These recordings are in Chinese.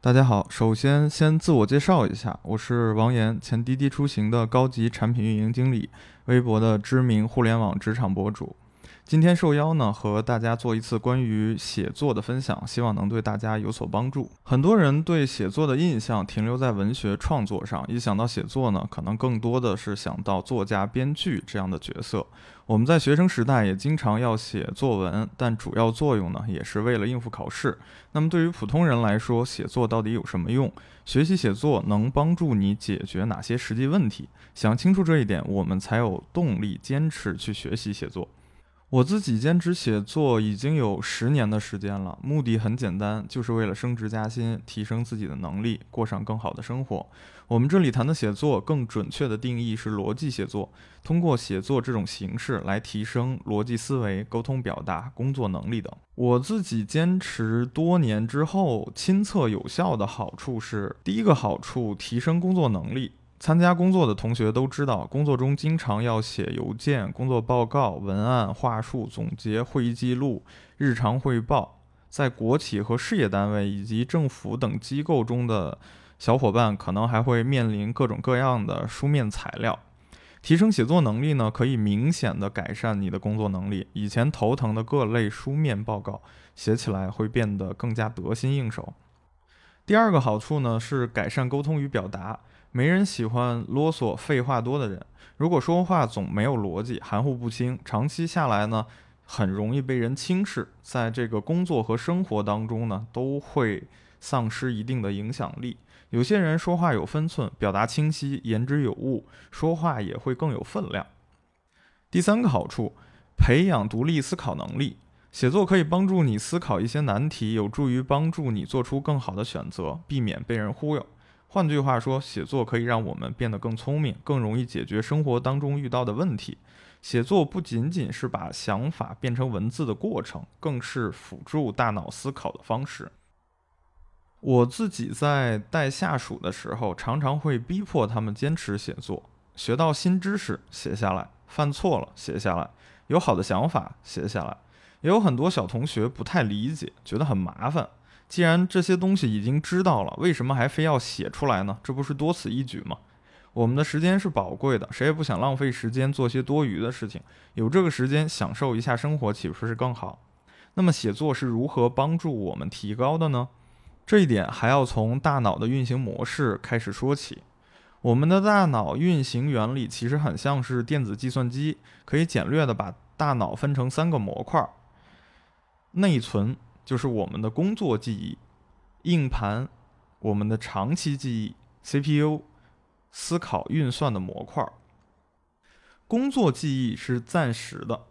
大家好，首先先自我介绍一下，我是王岩，前滴滴出行的高级产品运营经理，微博的知名互联网职场博主。今天受邀呢，和大家做一次关于写作的分享，希望能对大家有所帮助。很多人对写作的印象停留在文学创作上，一想到写作呢，可能更多的是想到作家、编剧这样的角色。我们在学生时代也经常要写作文，但主要作用呢，也是为了应付考试。那么对于普通人来说，写作到底有什么用？学习写作能帮助你解决哪些实际问题？想清楚这一点，我们才有动力坚持去学习写作。我自己兼职写作已经有十年的时间了，目的很简单，就是为了升职加薪，提升自己的能力，过上更好的生活。我们这里谈的写作，更准确的定义是逻辑写作，通过写作这种形式来提升逻辑思维、沟通表达、工作能力等。我自己坚持多年之后，亲测有效的好处是：第一个好处，提升工作能力。参加工作的同学都知道，工作中经常要写邮件、工作报告、文案、话术、总结、会议记录、日常汇报。在国企和事业单位以及政府等机构中的小伙伴，可能还会面临各种各样的书面材料。提升写作能力呢，可以明显的改善你的工作能力。以前头疼的各类书面报告，写起来会变得更加得心应手。第二个好处呢，是改善沟通与表达。没人喜欢啰嗦、废话多的人。如果说话总没有逻辑、含糊不清，长期下来呢，很容易被人轻视，在这个工作和生活当中呢，都会丧失一定的影响力。有些人说话有分寸，表达清晰，言之有物，说话也会更有分量。第三个好处，培养独立思考能力。写作可以帮助你思考一些难题，有助于帮助你做出更好的选择，避免被人忽悠。换句话说，写作可以让我们变得更聪明，更容易解决生活当中遇到的问题。写作不仅仅是把想法变成文字的过程，更是辅助大脑思考的方式。我自己在带下属的时候，常常会逼迫他们坚持写作，学到新知识写下来，犯错了写下来，有好的想法写下来。也有很多小同学不太理解，觉得很麻烦。既然这些东西已经知道了，为什么还非要写出来呢？这不是多此一举吗？我们的时间是宝贵的，谁也不想浪费时间做些多余的事情。有这个时间享受一下生活，岂不是更好？那么写作是如何帮助我们提高的呢？这一点还要从大脑的运行模式开始说起。我们的大脑运行原理其实很像是电子计算机，可以简略的把大脑分成三个模块：内存。就是我们的工作记忆，硬盘，我们的长期记忆，CPU，思考运算的模块。工作记忆是暂时的，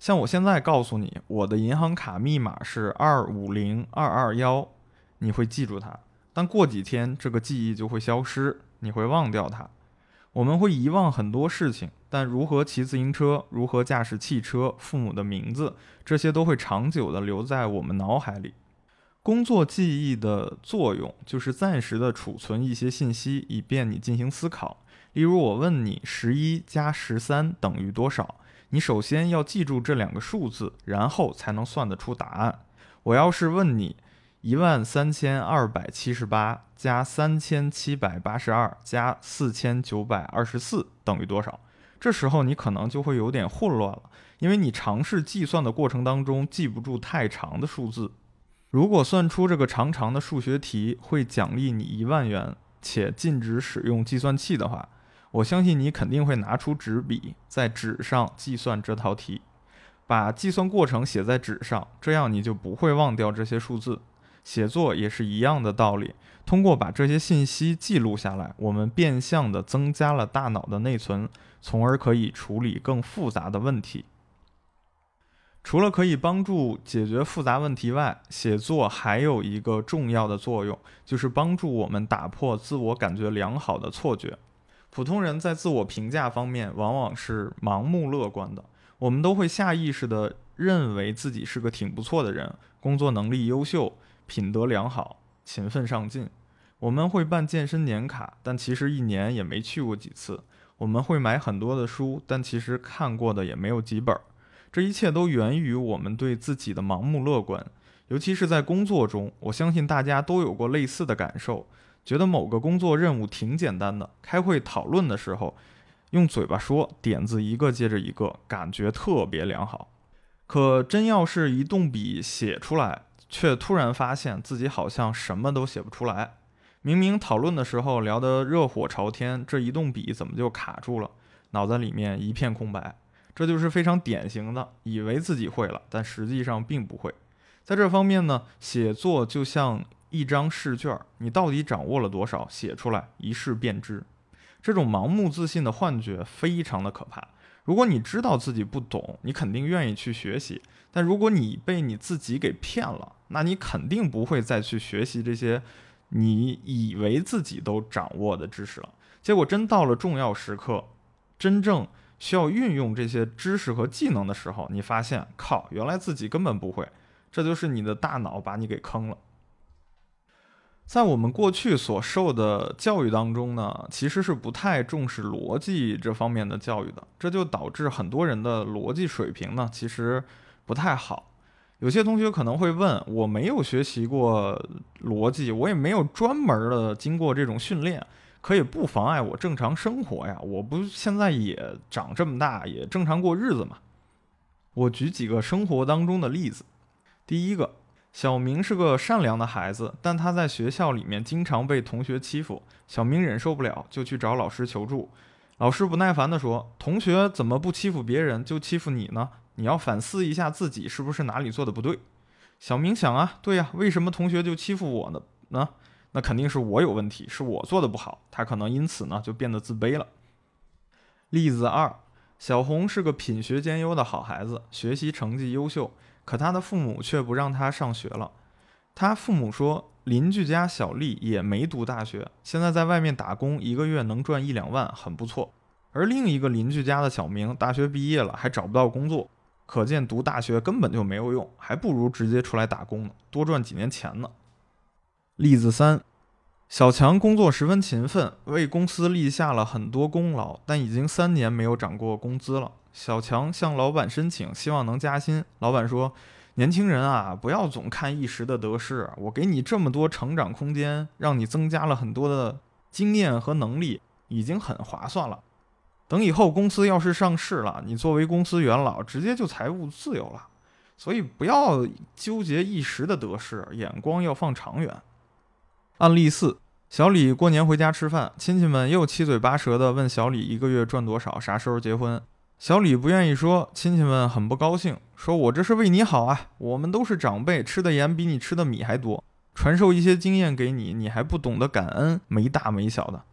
像我现在告诉你，我的银行卡密码是二五零二二幺，你会记住它，但过几天这个记忆就会消失，你会忘掉它。我们会遗忘很多事情，但如何骑自行车，如何驾驶汽车，父母的名字，这些都会长久的留在我们脑海里。工作记忆的作用就是暂时的储存一些信息，以便你进行思考。例如，我问你十一加十三等于多少，你首先要记住这两个数字，然后才能算得出答案。我要是问你。一万三千二百七十八加三千七百八十二加四千九百二十四等于多少？这时候你可能就会有点混乱了，因为你尝试计算的过程当中记不住太长的数字。如果算出这个长长的数学题会奖励你一万元，且禁止使用计算器的话，我相信你肯定会拿出纸笔在纸上计算这套题，把计算过程写在纸上，这样你就不会忘掉这些数字。写作也是一样的道理，通过把这些信息记录下来，我们变相的增加了大脑的内存，从而可以处理更复杂的问题。除了可以帮助解决复杂问题外，写作还有一个重要的作用，就是帮助我们打破自我感觉良好的错觉。普通人在自我评价方面往往是盲目乐观的，我们都会下意识的认为自己是个挺不错的人，工作能力优秀。品德良好，勤奋上进。我们会办健身年卡，但其实一年也没去过几次。我们会买很多的书，但其实看过的也没有几本。这一切都源于我们对自己的盲目乐观。尤其是在工作中，我相信大家都有过类似的感受，觉得某个工作任务挺简单的，开会讨论的时候，用嘴巴说，点子一个接着一个，感觉特别良好。可真要是一动笔写出来，却突然发现自己好像什么都写不出来。明明讨论的时候聊得热火朝天，这一动笔怎么就卡住了？脑子里面一片空白。这就是非常典型的，以为自己会了，但实际上并不会。在这方面呢，写作就像一张试卷，你到底掌握了多少？写出来一试便知。这种盲目自信的幻觉非常的可怕。如果你知道自己不懂，你肯定愿意去学习；但如果你被你自己给骗了，那你肯定不会再去学习这些你以为自己都掌握的知识了。结果真到了重要时刻，真正。需要运用这些知识和技能的时候，你发现靠，原来自己根本不会，这就是你的大脑把你给坑了。在我们过去所受的教育当中呢，其实是不太重视逻辑这方面的教育的，这就导致很多人的逻辑水平呢其实不太好。有些同学可能会问，我没有学习过逻辑，我也没有专门的经过这种训练。可以不妨碍我正常生活呀，我不现在也长这么大，也正常过日子嘛。我举几个生活当中的例子。第一个，小明是个善良的孩子，但他在学校里面经常被同学欺负，小明忍受不了，就去找老师求助。老师不耐烦地说：“同学怎么不欺负别人，就欺负你呢？你要反思一下自己是不是哪里做的不对。”小明想啊，对呀，为什么同学就欺负我呢？呢？那肯定是我有问题，是我做的不好，他可能因此呢就变得自卑了。例子二，小红是个品学兼优的好孩子，学习成绩优秀，可他的父母却不让他上学了。他父母说，邻居家小丽也没读大学，现在在外面打工，一个月能赚一两万，很不错。而另一个邻居家的小明大学毕业了，还找不到工作，可见读大学根本就没有用，还不如直接出来打工呢，多赚几年钱呢。例子三，小强工作十分勤奋，为公司立下了很多功劳，但已经三年没有涨过工资了。小强向老板申请，希望能加薪。老板说：“年轻人啊，不要总看一时的得失，我给你这么多成长空间，让你增加了很多的经验和能力，已经很划算了。等以后公司要是上市了，你作为公司元老，直接就财务自由了。所以不要纠结一时的得失，眼光要放长远。”案例四：小李过年回家吃饭，亲戚们又七嘴八舌地问小李一个月赚多少，啥时候结婚。小李不愿意说，亲戚们很不高兴，说我这是为你好啊，我们都是长辈，吃的盐比你吃的米还多，传授一些经验给你，你还不懂得感恩，没大没小的。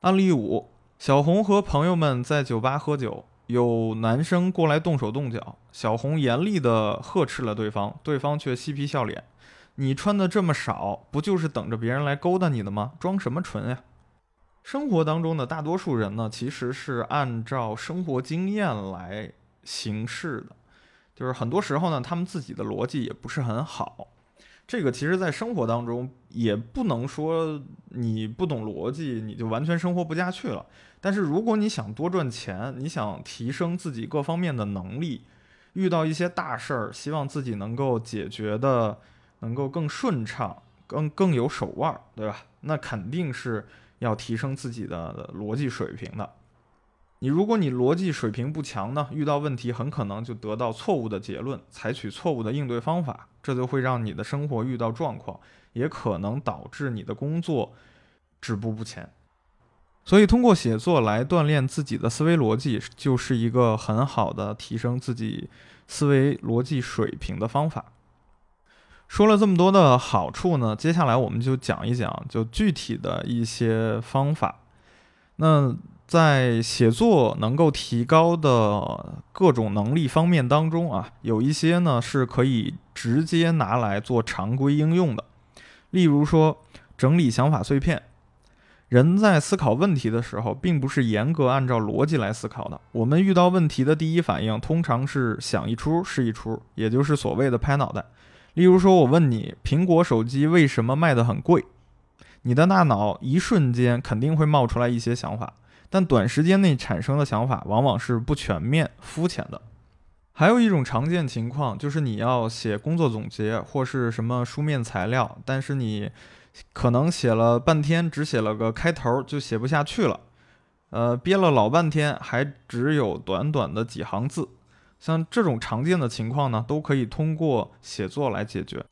案例五：小红和朋友们在酒吧喝酒，有男生过来动手动脚，小红严厉地呵斥了对方，对方却嬉皮笑脸。你穿的这么少，不就是等着别人来勾搭你的吗？装什么纯呀？生活当中的大多数人呢，其实是按照生活经验来行事的，就是很多时候呢，他们自己的逻辑也不是很好。这个其实，在生活当中也不能说你不懂逻辑，你就完全生活不下去了。但是如果你想多赚钱，你想提升自己各方面的能力，遇到一些大事儿，希望自己能够解决的。能够更顺畅、更更有手腕，对吧？那肯定是要提升自己的逻辑水平的。你如果你逻辑水平不强呢，遇到问题很可能就得到错误的结论，采取错误的应对方法，这就会让你的生活遇到状况，也可能导致你的工作止步不前。所以，通过写作来锻炼自己的思维逻辑，就是一个很好的提升自己思维逻辑水平的方法。说了这么多的好处呢，接下来我们就讲一讲就具体的一些方法。那在写作能够提高的各种能力方面当中啊，有一些呢是可以直接拿来做常规应用的。例如说，整理想法碎片。人在思考问题的时候，并不是严格按照逻辑来思考的。我们遇到问题的第一反应，通常是想一出是一出，也就是所谓的拍脑袋。例如说，我问你，苹果手机为什么卖得很贵？你的大脑一瞬间肯定会冒出来一些想法，但短时间内产生的想法往往是不全面、肤浅的。还有一种常见情况就是你要写工作总结或是什么书面材料，但是你可能写了半天，只写了个开头就写不下去了，呃，憋了老半天还只有短短的几行字。像这种常见的情况呢，都可以通过写作来解决。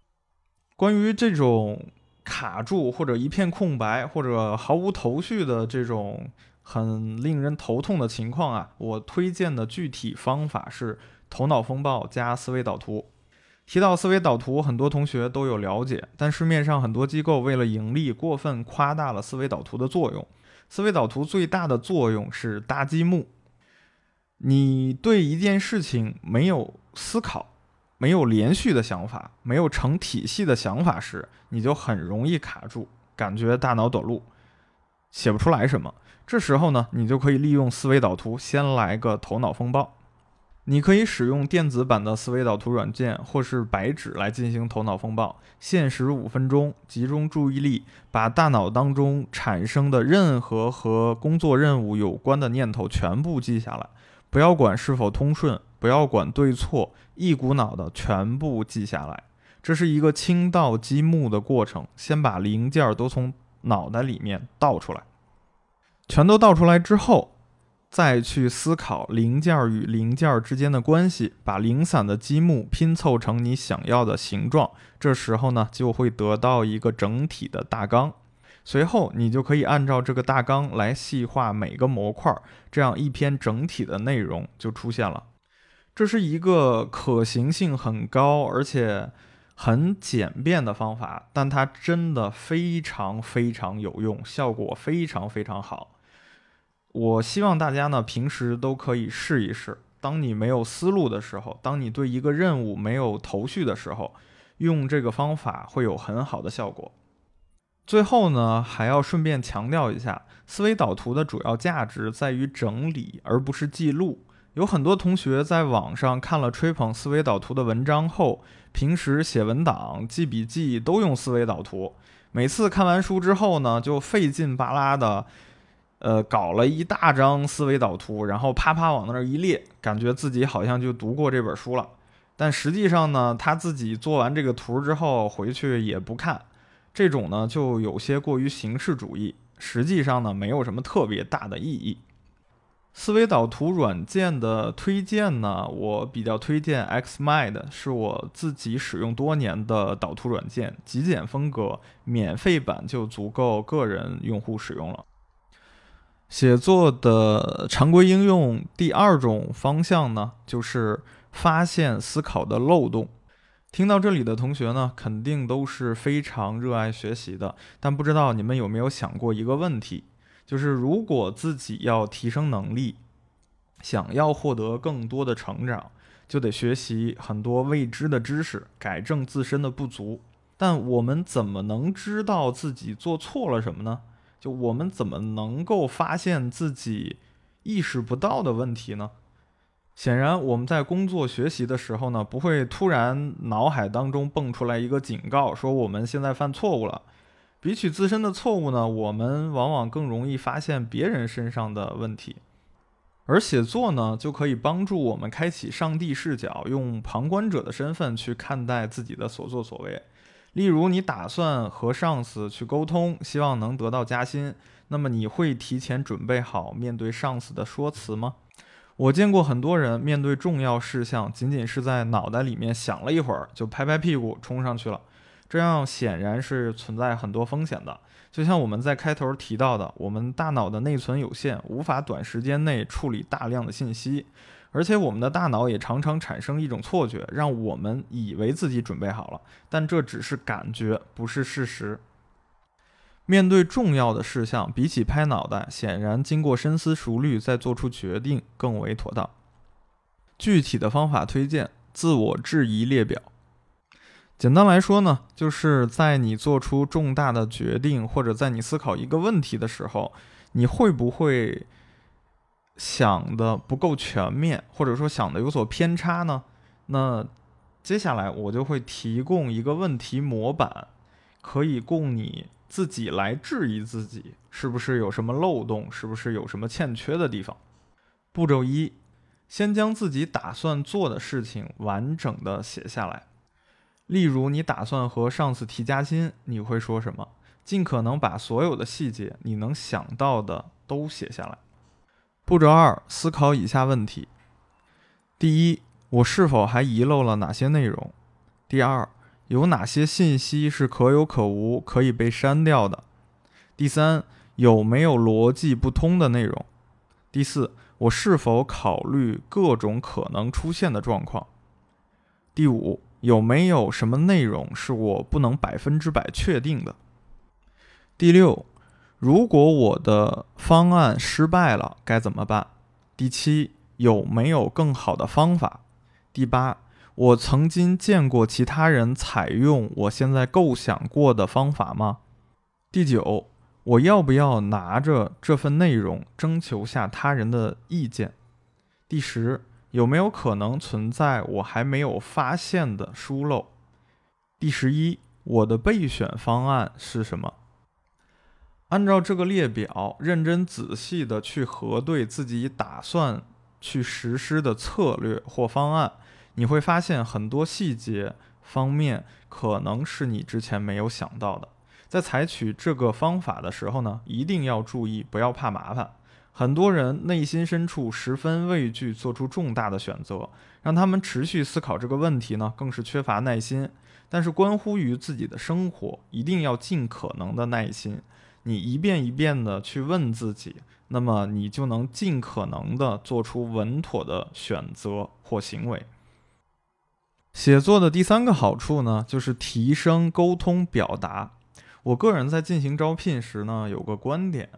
关于这种卡住或者一片空白或者毫无头绪的这种很令人头痛的情况啊，我推荐的具体方法是。头脑风暴加思维导图。提到思维导图，很多同学都有了解，但市面上很多机构为了盈利，过分夸大了思维导图的作用。思维导图最大的作用是搭积木。你对一件事情没有思考、没有连续的想法、没有成体系的想法时，你就很容易卡住，感觉大脑短路，写不出来什么。这时候呢，你就可以利用思维导图，先来个头脑风暴。你可以使用电子版的思维导图软件，或是白纸来进行头脑风暴。限时五分钟，集中注意力，把大脑当中产生的任何和工作任务有关的念头全部记下来。不要管是否通顺，不要管对错，一股脑的全部记下来。这是一个清倒积木的过程，先把零件都从脑袋里面倒出来。全都倒出来之后。再去思考零件与零件之间的关系，把零散的积木拼凑成你想要的形状。这时候呢，就会得到一个整体的大纲。随后，你就可以按照这个大纲来细化每个模块，这样一篇整体的内容就出现了。这是一个可行性很高而且很简便的方法，但它真的非常非常有用，效果非常非常好。我希望大家呢，平时都可以试一试。当你没有思路的时候，当你对一个任务没有头绪的时候，用这个方法会有很好的效果。最后呢，还要顺便强调一下，思维导图的主要价值在于整理，而不是记录。有很多同学在网上看了吹捧思维导图的文章后，平时写文档、记笔记都用思维导图。每次看完书之后呢，就费劲巴拉的。呃，搞了一大张思维导图，然后啪啪往那儿一列，感觉自己好像就读过这本书了。但实际上呢，他自己做完这个图之后回去也不看，这种呢就有些过于形式主义，实际上呢没有什么特别大的意义。思维导图软件的推荐呢，我比较推荐 Xmind，是我自己使用多年的导图软件，极简风格，免费版就足够个人用户使用了。写作的常规应用第二种方向呢，就是发现思考的漏洞。听到这里的同学呢，肯定都是非常热爱学习的。但不知道你们有没有想过一个问题，就是如果自己要提升能力，想要获得更多的成长，就得学习很多未知的知识，改正自身的不足。但我们怎么能知道自己做错了什么呢？就我们怎么能够发现自己意识不到的问题呢？显然，我们在工作学习的时候呢，不会突然脑海当中蹦出来一个警告，说我们现在犯错误了。比起自身的错误呢，我们往往更容易发现别人身上的问题。而写作呢，就可以帮助我们开启上帝视角，用旁观者的身份去看待自己的所作所为。例如，你打算和上司去沟通，希望能得到加薪，那么你会提前准备好面对上司的说辞吗？我见过很多人面对重要事项，仅仅是在脑袋里面想了一会儿，就拍拍屁股冲上去了，这样显然是存在很多风险的。就像我们在开头提到的，我们大脑的内存有限，无法短时间内处理大量的信息。而且我们的大脑也常常产生一种错觉，让我们以为自己准备好了，但这只是感觉，不是事实。面对重要的事项，比起拍脑袋，显然经过深思熟虑再做出决定更为妥当。具体的方法推荐：自我质疑列表。简单来说呢，就是在你做出重大的决定，或者在你思考一个问题的时候，你会不会？想的不够全面，或者说想的有所偏差呢？那接下来我就会提供一个问题模板，可以供你自己来质疑自己是不是有什么漏洞，是不是有什么欠缺的地方。步骤一，先将自己打算做的事情完整的写下来。例如，你打算和上司提加薪，你会说什么？尽可能把所有的细节你能想到的都写下来。步骤二：思考以下问题：第一，我是否还遗漏了哪些内容？第二，有哪些信息是可有可无、可以被删掉的？第三，有没有逻辑不通的内容？第四，我是否考虑各种可能出现的状况？第五，有没有什么内容是我不能百分之百确定的？第六，如果我的方案失败了，该怎么办？第七，有没有更好的方法？第八，我曾经见过其他人采用我现在构想过的方法吗？第九，我要不要拿着这份内容征求下他人的意见？第十，有没有可能存在我还没有发现的疏漏？第十一，我的备选方案是什么？按照这个列表，认真仔细的去核对自己打算去实施的策略或方案，你会发现很多细节方面可能是你之前没有想到的。在采取这个方法的时候呢，一定要注意，不要怕麻烦。很多人内心深处十分畏惧做出重大的选择，让他们持续思考这个问题呢，更是缺乏耐心。但是关乎于自己的生活，一定要尽可能的耐心。你一遍一遍的去问自己，那么你就能尽可能的做出稳妥的选择或行为。写作的第三个好处呢，就是提升沟通表达。我个人在进行招聘时呢，有个观点：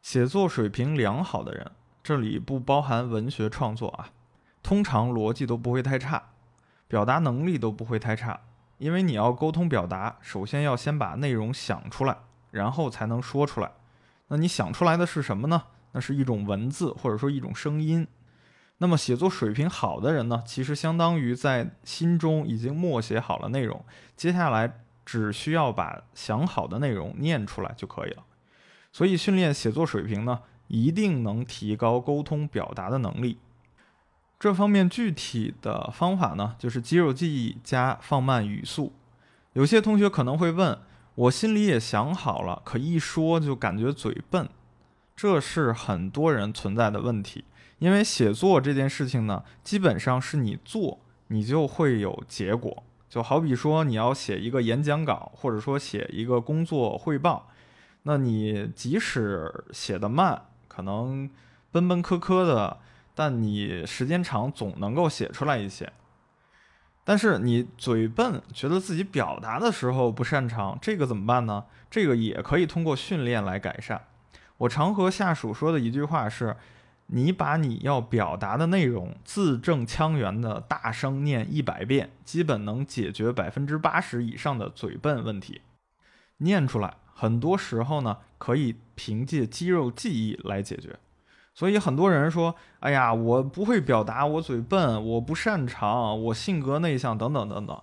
写作水平良好的人，这里不包含文学创作啊，通常逻辑都不会太差，表达能力都不会太差。因为你要沟通表达，首先要先把内容想出来。然后才能说出来。那你想出来的是什么呢？那是一种文字，或者说一种声音。那么写作水平好的人呢，其实相当于在心中已经默写好了内容，接下来只需要把想好的内容念出来就可以了。所以训练写作水平呢，一定能提高沟通表达的能力。这方面具体的方法呢，就是肌肉记忆加放慢语速。有些同学可能会问。我心里也想好了，可一说就感觉嘴笨，这是很多人存在的问题。因为写作这件事情呢，基本上是你做，你就会有结果。就好比说你要写一个演讲稿，或者说写一个工作汇报，那你即使写的慢，可能奔奔磕磕的，但你时间长总能够写出来一些。但是你嘴笨，觉得自己表达的时候不擅长，这个怎么办呢？这个也可以通过训练来改善。我常和下属说的一句话是：你把你要表达的内容字正腔圆的大声念一百遍，基本能解决百分之八十以上的嘴笨问题。念出来，很多时候呢，可以凭借肌肉记忆来解决。所以很多人说：“哎呀，我不会表达，我嘴笨，我不擅长，我性格内向，等等等等。”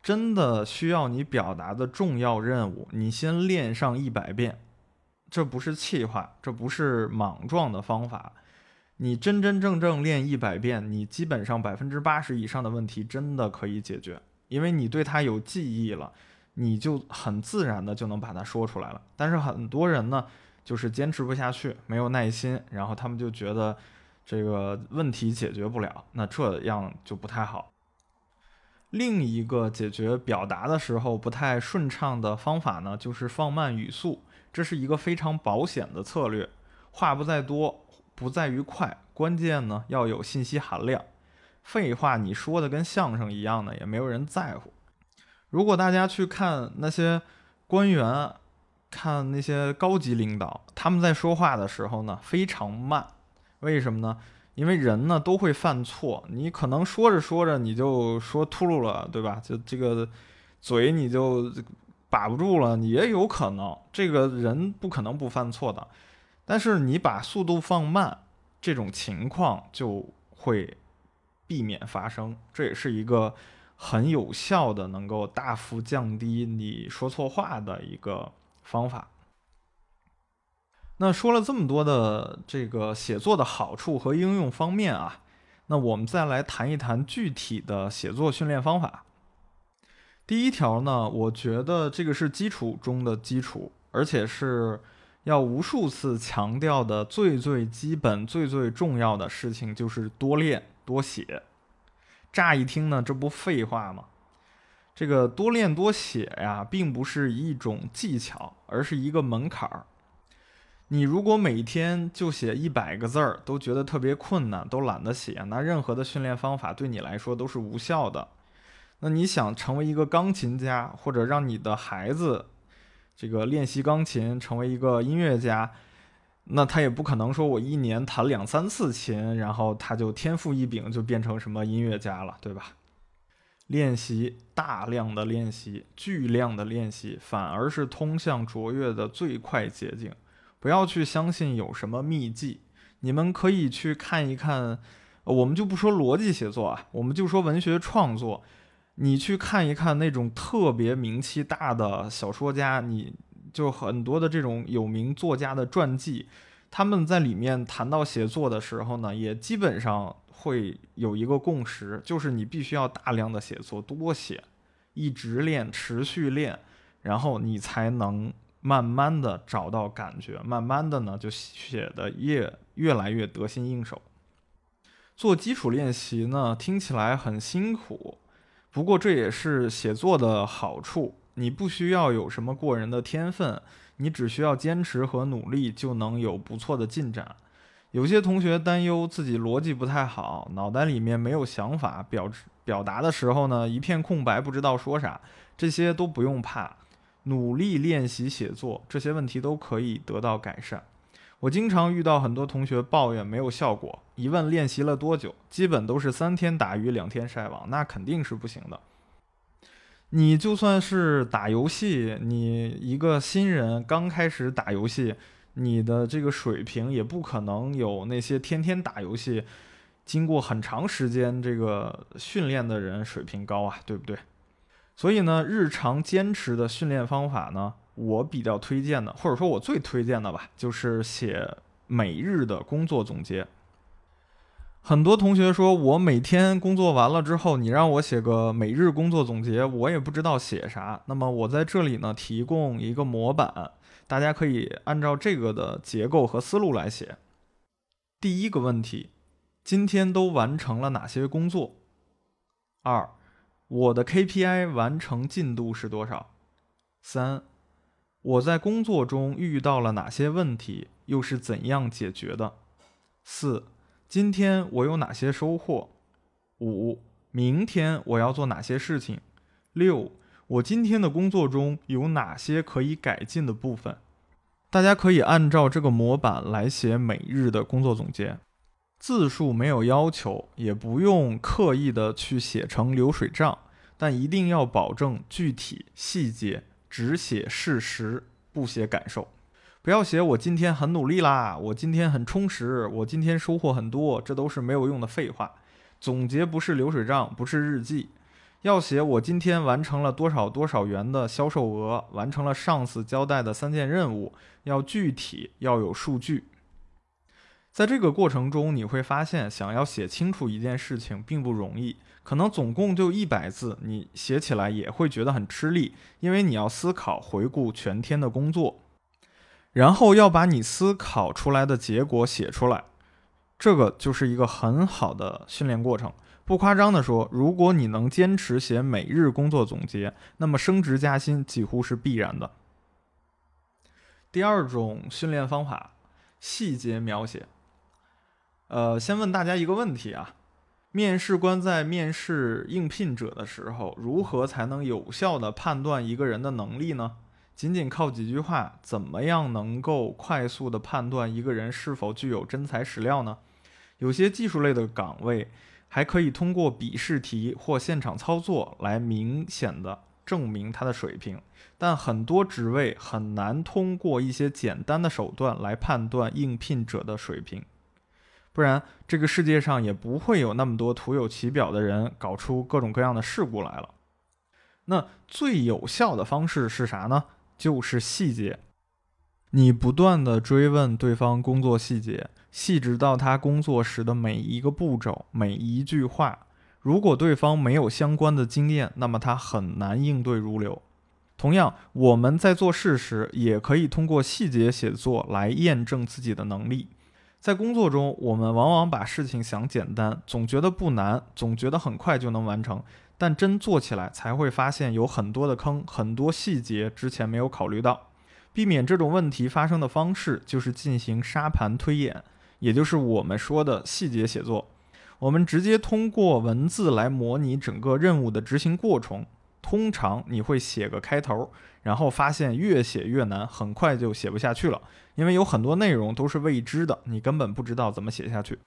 真的需要你表达的重要任务，你先练上一百遍。这不是气话，这不是莽撞的方法。你真真正正练一百遍，你基本上百分之八十以上的问题真的可以解决，因为你对它有记忆了，你就很自然的就能把它说出来了。但是很多人呢？就是坚持不下去，没有耐心，然后他们就觉得这个问题解决不了，那这样就不太好。另一个解决表达的时候不太顺畅的方法呢，就是放慢语速，这是一个非常保险的策略。话不在多，不在于快，关键呢要有信息含量。废话你说的跟相声一样的，也没有人在乎。如果大家去看那些官员。看那些高级领导，他们在说话的时候呢，非常慢。为什么呢？因为人呢都会犯错，你可能说着说着你就说秃噜了，对吧？就这个嘴你就把不住了，你也有可能。这个人不可能不犯错的，但是你把速度放慢，这种情况就会避免发生。这也是一个很有效的，能够大幅降低你说错话的一个。方法。那说了这么多的这个写作的好处和应用方面啊，那我们再来谈一谈具体的写作训练方法。第一条呢，我觉得这个是基础中的基础，而且是要无数次强调的最最基本、最最重要的事情，就是多练多写。乍一听呢，这不废话吗？这个多练多写呀，并不是一种技巧，而是一个门槛儿。你如果每天就写一百个字儿，都觉得特别困难，都懒得写，那任何的训练方法对你来说都是无效的。那你想成为一个钢琴家，或者让你的孩子这个练习钢琴，成为一个音乐家，那他也不可能说我一年弹两三次琴，然后他就天赋异禀，就变成什么音乐家了，对吧？练习大量的练习，巨量的练习，反而是通向卓越的最快捷径。不要去相信有什么秘籍，你们可以去看一看。我们就不说逻辑写作啊，我们就说文学创作。你去看一看那种特别名气大的小说家，你就很多的这种有名作家的传记，他们在里面谈到写作的时候呢，也基本上会有一个共识，就是你必须要大量的写作，多写，一直练，持续练，然后你才能。慢慢的找到感觉，慢慢的呢就写的越越来越得心应手。做基础练习呢听起来很辛苦，不过这也是写作的好处。你不需要有什么过人的天分，你只需要坚持和努力就能有不错的进展。有些同学担忧自己逻辑不太好，脑袋里面没有想法，表表达的时候呢一片空白，不知道说啥，这些都不用怕。努力练习写作，这些问题都可以得到改善。我经常遇到很多同学抱怨没有效果，一问练习了多久，基本都是三天打鱼两天晒网，那肯定是不行的。你就算是打游戏，你一个新人刚开始打游戏，你的这个水平也不可能有那些天天打游戏、经过很长时间这个训练的人水平高啊，对不对？所以呢，日常坚持的训练方法呢，我比较推荐的，或者说我最推荐的吧，就是写每日的工作总结。很多同学说我每天工作完了之后，你让我写个每日工作总结，我也不知道写啥。那么我在这里呢，提供一个模板，大家可以按照这个的结构和思路来写。第一个问题，今天都完成了哪些工作？二。我的 KPI 完成进度是多少？三，我在工作中遇到了哪些问题，又是怎样解决的？四，今天我有哪些收获？五，明天我要做哪些事情？六，我今天的工作中有哪些可以改进的部分？大家可以按照这个模板来写每日的工作总结。字数没有要求，也不用刻意的去写成流水账，但一定要保证具体细节，只写事实，不写感受。不要写我今天很努力啦，我今天很充实，我今天收获很多，这都是没有用的废话。总结不是流水账，不是日记，要写我今天完成了多少多少元的销售额，完成了上司交代的三件任务，要具体，要有数据。在这个过程中，你会发现，想要写清楚一件事情并不容易。可能总共就一百字，你写起来也会觉得很吃力，因为你要思考、回顾全天的工作，然后要把你思考出来的结果写出来。这个就是一个很好的训练过程。不夸张地说，如果你能坚持写每日工作总结，那么升职加薪几乎是必然的。第二种训练方法，细节描写。呃，先问大家一个问题啊，面试官在面试应聘者的时候，如何才能有效的判断一个人的能力呢？仅仅靠几句话，怎么样能够快速的判断一个人是否具有真材实料呢？有些技术类的岗位，还可以通过笔试题或现场操作来明显的证明他的水平，但很多职位很难通过一些简单的手段来判断应聘者的水平。不然，这个世界上也不会有那么多徒有其表的人搞出各种各样的事故来了。那最有效的方式是啥呢？就是细节。你不断的追问对方工作细节，细致到他工作时的每一个步骤、每一句话。如果对方没有相关的经验，那么他很难应对如流。同样，我们在做事时，也可以通过细节写作来验证自己的能力。在工作中，我们往往把事情想简单，总觉得不难，总觉得很快就能完成，但真做起来才会发现有很多的坑，很多细节之前没有考虑到。避免这种问题发生的方式，就是进行沙盘推演，也就是我们说的细节写作。我们直接通过文字来模拟整个任务的执行过程。通常你会写个开头，然后发现越写越难，很快就写不下去了，因为有很多内容都是未知的，你根本不知道怎么写下去。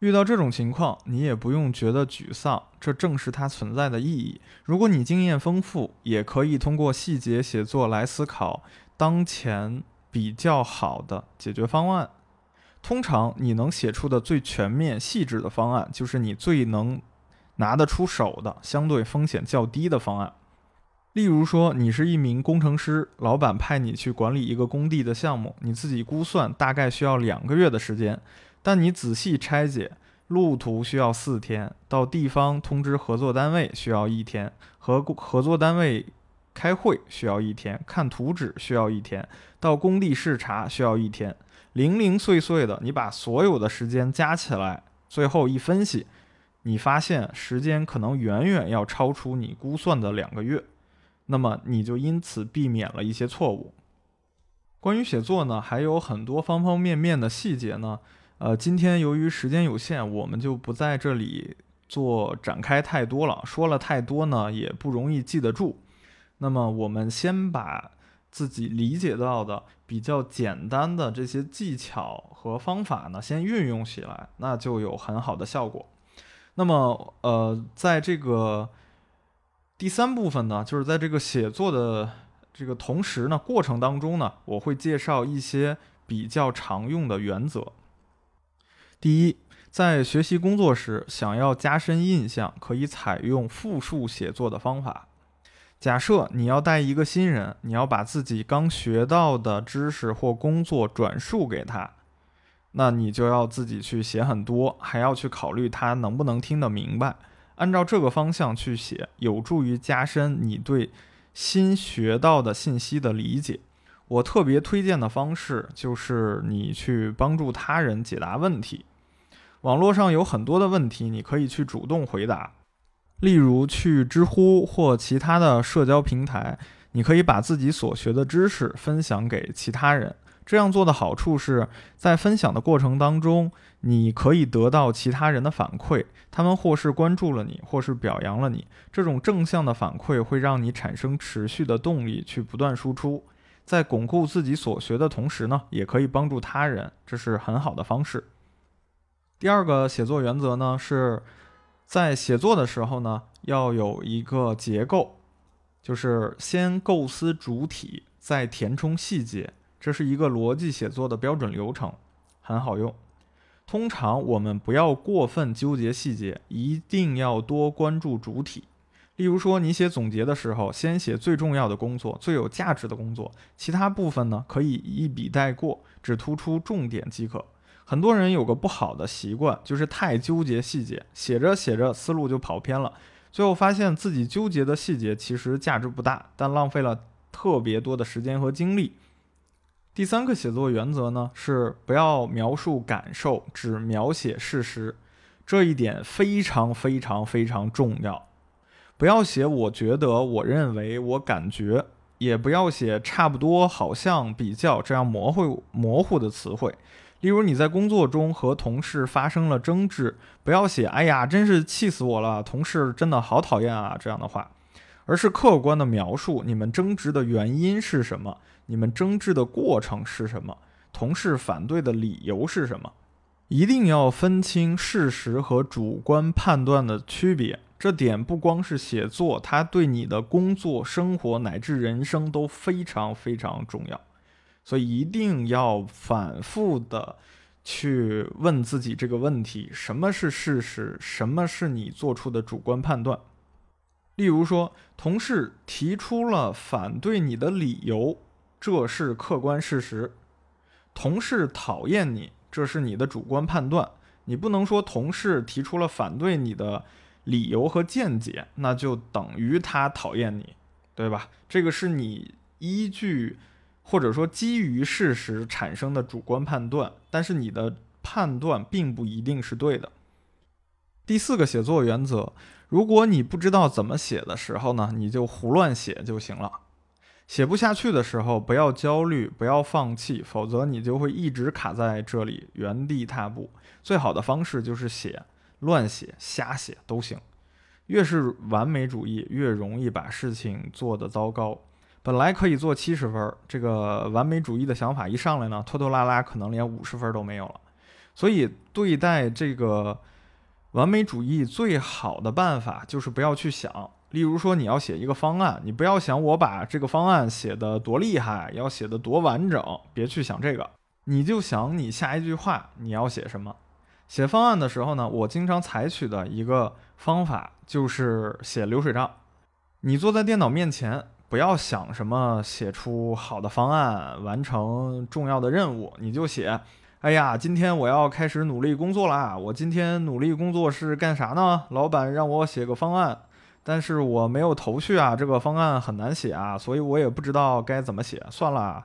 遇到这种情况，你也不用觉得沮丧，这正是它存在的意义。如果你经验丰富，也可以通过细节写作来思考。当前比较好的解决方案，通常你能写出的最全面、细致的方案，就是你最能拿得出手的、相对风险较低的方案。例如说，你是一名工程师，老板派你去管理一个工地的项目，你自己估算大概需要两个月的时间，但你仔细拆解，路途需要四天，到地方通知合作单位需要一天，和合作单位。开会需要一天，看图纸需要一天，到工地视察需要一天，零零碎碎的，你把所有的时间加起来，最后一分析，你发现时间可能远远要超出你估算的两个月，那么你就因此避免了一些错误。关于写作呢，还有很多方方面面的细节呢，呃，今天由于时间有限，我们就不在这里做展开太多了，说了太多呢，也不容易记得住。那么我们先把自己理解到的比较简单的这些技巧和方法呢，先运用起来，那就有很好的效果。那么，呃，在这个第三部分呢，就是在这个写作的这个同时呢，过程当中呢，我会介绍一些比较常用的原则。第一，在学习工作时，想要加深印象，可以采用复述写作的方法。假设你要带一个新人，你要把自己刚学到的知识或工作转述给他，那你就要自己去写很多，还要去考虑他能不能听得明白。按照这个方向去写，有助于加深你对新学到的信息的理解。我特别推荐的方式就是你去帮助他人解答问题。网络上有很多的问题，你可以去主动回答。例如去知乎或其他的社交平台，你可以把自己所学的知识分享给其他人。这样做的好处是在分享的过程当中，你可以得到其他人的反馈，他们或是关注了你，或是表扬了你。这种正向的反馈会让你产生持续的动力去不断输出，在巩固自己所学的同时呢，也可以帮助他人，这是很好的方式。第二个写作原则呢是。在写作的时候呢，要有一个结构，就是先构思主体，再填充细节，这是一个逻辑写作的标准流程，很好用。通常我们不要过分纠结细节，一定要多关注主体。例如说，你写总结的时候，先写最重要的工作、最有价值的工作，其他部分呢可以一笔带过，只突出重点即可。很多人有个不好的习惯，就是太纠结细节，写着写着思路就跑偏了，最后发现自己纠结的细节其实价值不大，但浪费了特别多的时间和精力。第三个写作原则呢，是不要描述感受，只描写事实，这一点非常非常非常重要。不要写我觉得、我认为、我感觉，也不要写差不多、好像、比较这样模糊模糊的词汇。例如你在工作中和同事发生了争执，不要写“哎呀，真是气死我了，同事真的好讨厌啊”这样的话，而是客观的描述你们争执的原因是什么，你们争执的过程是什么，同事反对的理由是什么。一定要分清事实和主观判断的区别，这点不光是写作，它对你的工作、生活乃至人生都非常非常重要。所以一定要反复的去问自己这个问题：什么是事实？什么是你做出的主观判断？例如说，同事提出了反对你的理由，这是客观事实，同事讨厌你，这是你的主观判断，你不能说同事提出了反对你的理由和见解，那就等于他讨厌你，对吧？这个是你依据或者说基于事实产生的主观判断，但是你的判断并不一定是对的。第四个写作原则，如果你不知道怎么写的时候呢，你就胡乱写就行了。写不下去的时候，不要焦虑，不要放弃，否则你就会一直卡在这里，原地踏步。最好的方式就是写，乱写、瞎写都行。越是完美主义，越容易把事情做得糟糕。本来可以做七十分，这个完美主义的想法一上来呢，拖拖拉拉，可能连五十分都没有了。所以，对待这个完美主义最好的办法就是不要去想。例如说，你要写一个方案，你不要想我把这个方案写得多厉害，要写得多完整，别去想这个，你就想你下一句话你要写什么。写方案的时候呢，我经常采取的一个方法就是写流水账。你坐在电脑面前，不要想什么写出好的方案，完成重要的任务，你就写：哎呀，今天我要开始努力工作啦！我今天努力工作是干啥呢？老板让我写个方案。但是我没有头绪啊，这个方案很难写啊，所以我也不知道该怎么写。算了，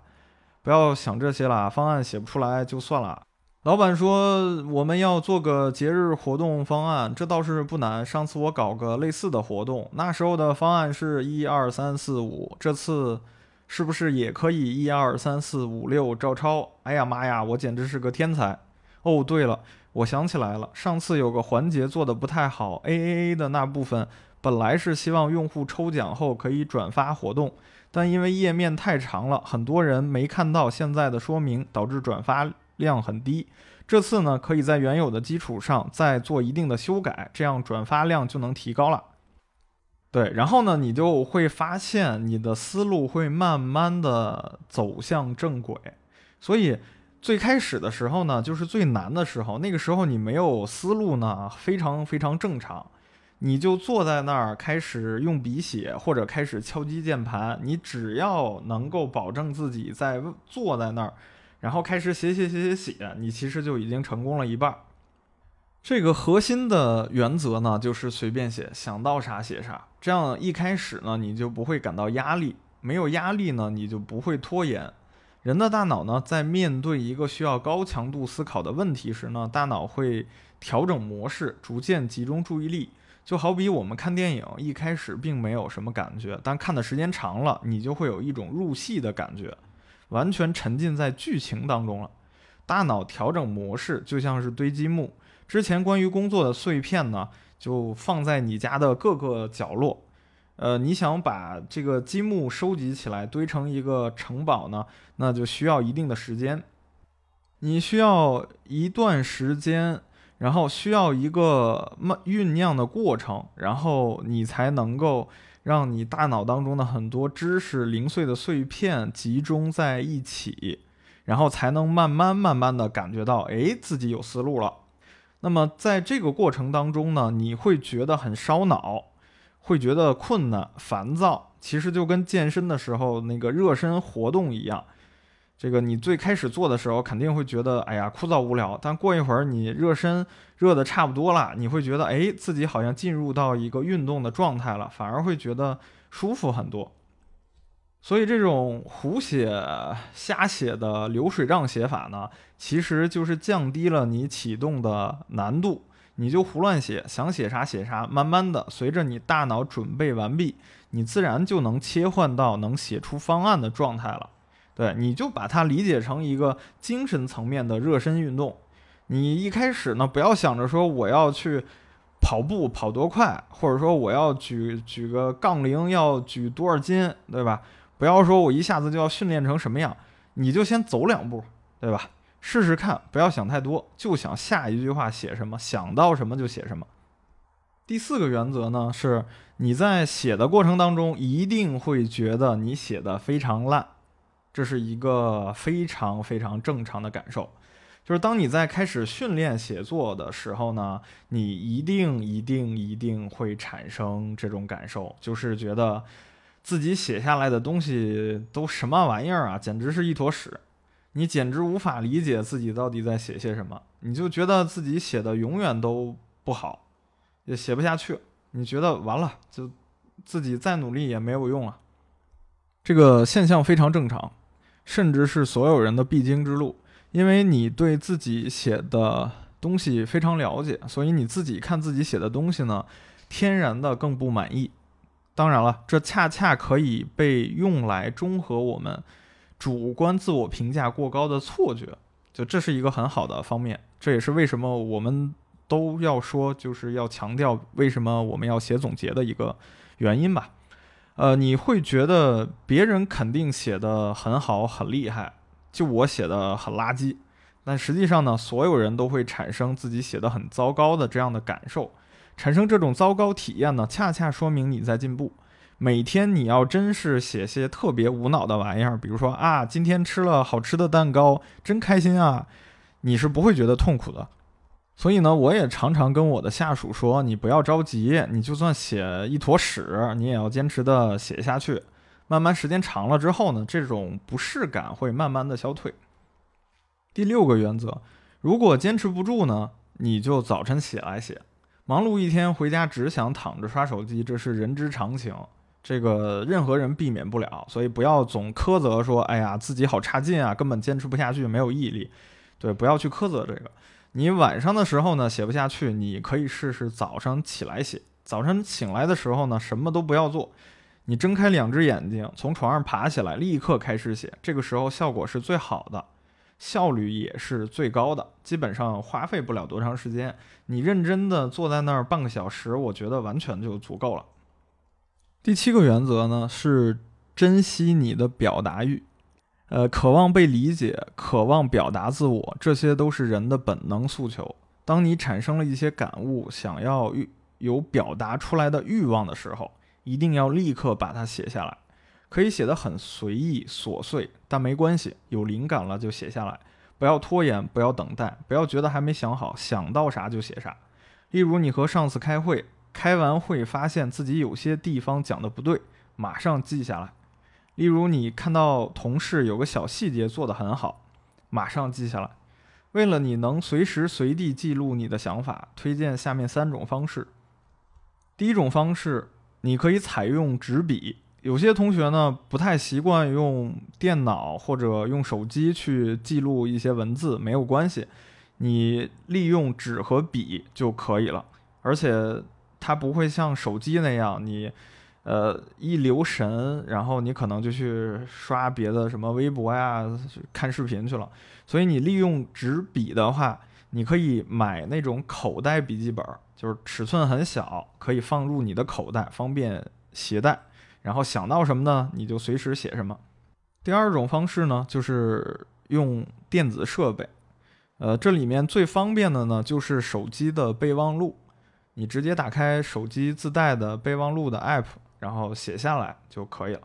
不要想这些了，方案写不出来就算了。老板说我们要做个节日活动方案，这倒是不难。上次我搞个类似的活动，那时候的方案是一二三四五，这次是不是也可以一二三四五六照抄？哎呀妈呀，我简直是个天才！哦，对了，我想起来了，上次有个环节做的不太好，A A A 的那部分。本来是希望用户抽奖后可以转发活动，但因为页面太长了，很多人没看到现在的说明，导致转发量很低。这次呢，可以在原有的基础上再做一定的修改，这样转发量就能提高了。对，然后呢，你就会发现你的思路会慢慢的走向正轨。所以最开始的时候呢，就是最难的时候，那个时候你没有思路呢，非常非常正常。你就坐在那儿开始用笔写，或者开始敲击键盘。你只要能够保证自己在坐在那儿，然后开始写写写写写，你其实就已经成功了一半。这个核心的原则呢，就是随便写，想到啥写啥。这样一开始呢，你就不会感到压力。没有压力呢，你就不会拖延。人的大脑呢，在面对一个需要高强度思考的问题时呢，大脑会调整模式，逐渐集中注意力。就好比我们看电影，一开始并没有什么感觉，但看的时间长了，你就会有一种入戏的感觉，完全沉浸在剧情当中了。大脑调整模式就像是堆积木，之前关于工作的碎片呢，就放在你家的各个角落。呃，你想把这个积木收集起来堆成一个城堡呢，那就需要一定的时间，你需要一段时间。然后需要一个慢酝酿的过程，然后你才能够让你大脑当中的很多知识零碎的碎片集中在一起，然后才能慢慢慢慢的感觉到，哎，自己有思路了。那么在这个过程当中呢，你会觉得很烧脑，会觉得困难、烦躁，其实就跟健身的时候那个热身活动一样。这个你最开始做的时候肯定会觉得，哎呀枯燥无聊。但过一会儿你热身热的差不多了，你会觉得，哎，自己好像进入到一个运动的状态了，反而会觉得舒服很多。所以这种胡写瞎写的流水账写法呢，其实就是降低了你启动的难度。你就胡乱写，想写啥写啥，慢慢的随着你大脑准备完毕，你自然就能切换到能写出方案的状态了。对，你就把它理解成一个精神层面的热身运动。你一开始呢，不要想着说我要去跑步跑多快，或者说我要举举个杠铃要举多少斤，对吧？不要说我一下子就要训练成什么样，你就先走两步，对吧？试试看，不要想太多，就想下一句话写什么，想到什么就写什么。第四个原则呢，是你在写的过程当中一定会觉得你写的非常烂。这是一个非常非常正常的感受，就是当你在开始训练写作的时候呢，你一定一定一定会产生这种感受，就是觉得自己写下来的东西都什么玩意儿啊，简直是一坨屎。你简直无法理解自己到底在写些什么，你就觉得自己写的永远都不好，也写不下去。你觉得完了，就自己再努力也没有用啊。这个现象非常正常，甚至是所有人的必经之路。因为你对自己写的东西非常了解，所以你自己看自己写的东西呢，天然的更不满意。当然了，这恰恰可以被用来中和我们主观自我评价过高的错觉，就这是一个很好的方面。这也是为什么我们都要说，就是要强调为什么我们要写总结的一个原因吧。呃，你会觉得别人肯定写的很好、很厉害，就我写的很垃圾。但实际上呢，所有人都会产生自己写的很糟糕的这样的感受，产生这种糟糕体验呢，恰恰说明你在进步。每天你要真是写些特别无脑的玩意儿，比如说啊，今天吃了好吃的蛋糕，真开心啊，你是不会觉得痛苦的。所以呢，我也常常跟我的下属说，你不要着急，你就算写一坨屎，你也要坚持的写下去。慢慢时间长了之后呢，这种不适感会慢慢的消退。第六个原则，如果坚持不住呢，你就早晨起来写。忙碌一天回家只想躺着刷手机，这是人之常情，这个任何人避免不了。所以不要总苛责说，哎呀，自己好差劲啊，根本坚持不下去，没有毅力。对，不要去苛责这个。你晚上的时候呢写不下去，你可以试试早上起来写。早晨醒来的时候呢，什么都不要做，你睁开两只眼睛，从床上爬起来，立刻开始写。这个时候效果是最好的，效率也是最高的，基本上花费不了多长时间。你认真的坐在那儿半个小时，我觉得完全就足够了。第七个原则呢是珍惜你的表达欲。呃，渴望被理解，渴望表达自我，这些都是人的本能诉求。当你产生了一些感悟，想要有表达出来的欲望的时候，一定要立刻把它写下来。可以写得很随意琐碎，但没关系，有灵感了就写下来，不要拖延，不要等待，不要觉得还没想好，想到啥就写啥。例如，你和上司开会，开完会发现自己有些地方讲的不对，马上记下来。例如，你看到同事有个小细节做得很好，马上记下来。为了你能随时随地记录你的想法，推荐下面三种方式。第一种方式，你可以采用纸笔。有些同学呢不太习惯用电脑或者用手机去记录一些文字，没有关系，你利用纸和笔就可以了。而且它不会像手机那样你。呃，一留神，然后你可能就去刷别的什么微博呀，看视频去了。所以你利用纸笔的话，你可以买那种口袋笔记本，就是尺寸很小，可以放入你的口袋，方便携带。然后想到什么呢，你就随时写什么。第二种方式呢，就是用电子设备。呃，这里面最方便的呢，就是手机的备忘录，你直接打开手机自带的备忘录的 app。然后写下来就可以了。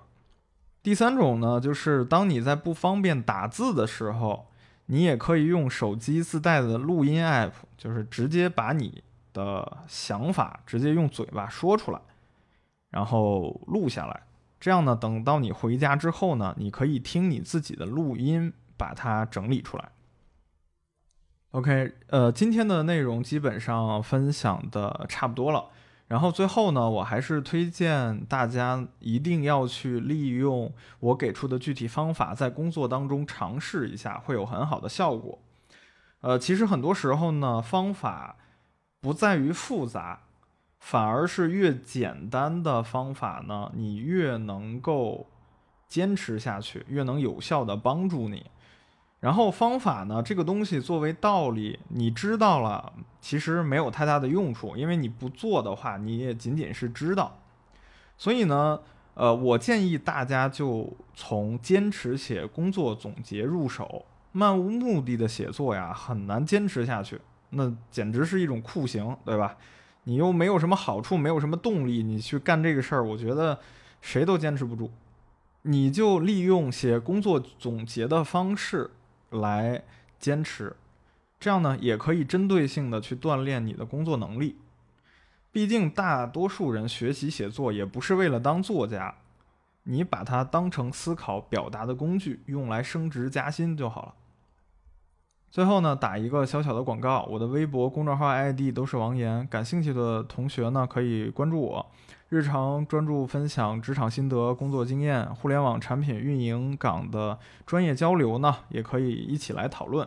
第三种呢，就是当你在不方便打字的时候，你也可以用手机自带的录音 app，就是直接把你的想法直接用嘴巴说出来，然后录下来。这样呢，等到你回家之后呢，你可以听你自己的录音，把它整理出来。OK，呃，今天的内容基本上分享的差不多了。然后最后呢，我还是推荐大家一定要去利用我给出的具体方法，在工作当中尝试一下，会有很好的效果。呃，其实很多时候呢，方法不在于复杂，反而是越简单的方法呢，你越能够坚持下去，越能有效的帮助你。然后方法呢，这个东西作为道理，你知道了，其实没有太大的用处，因为你不做的话，你也仅仅是知道。所以呢，呃，我建议大家就从坚持写工作总结入手。漫无目的的写作呀，很难坚持下去，那简直是一种酷刑，对吧？你又没有什么好处，没有什么动力，你去干这个事儿，我觉得谁都坚持不住。你就利用写工作总结的方式。来坚持，这样呢也可以针对性的去锻炼你的工作能力。毕竟大多数人学习写作也不是为了当作家，你把它当成思考表达的工具，用来升职加薪就好了。最后呢，打一个小小的广告，我的微博公众号 ID 都是王岩，感兴趣的同学呢可以关注我，日常专注分享职场心得、工作经验、互联网产品运营岗的专业交流呢，也可以一起来讨论。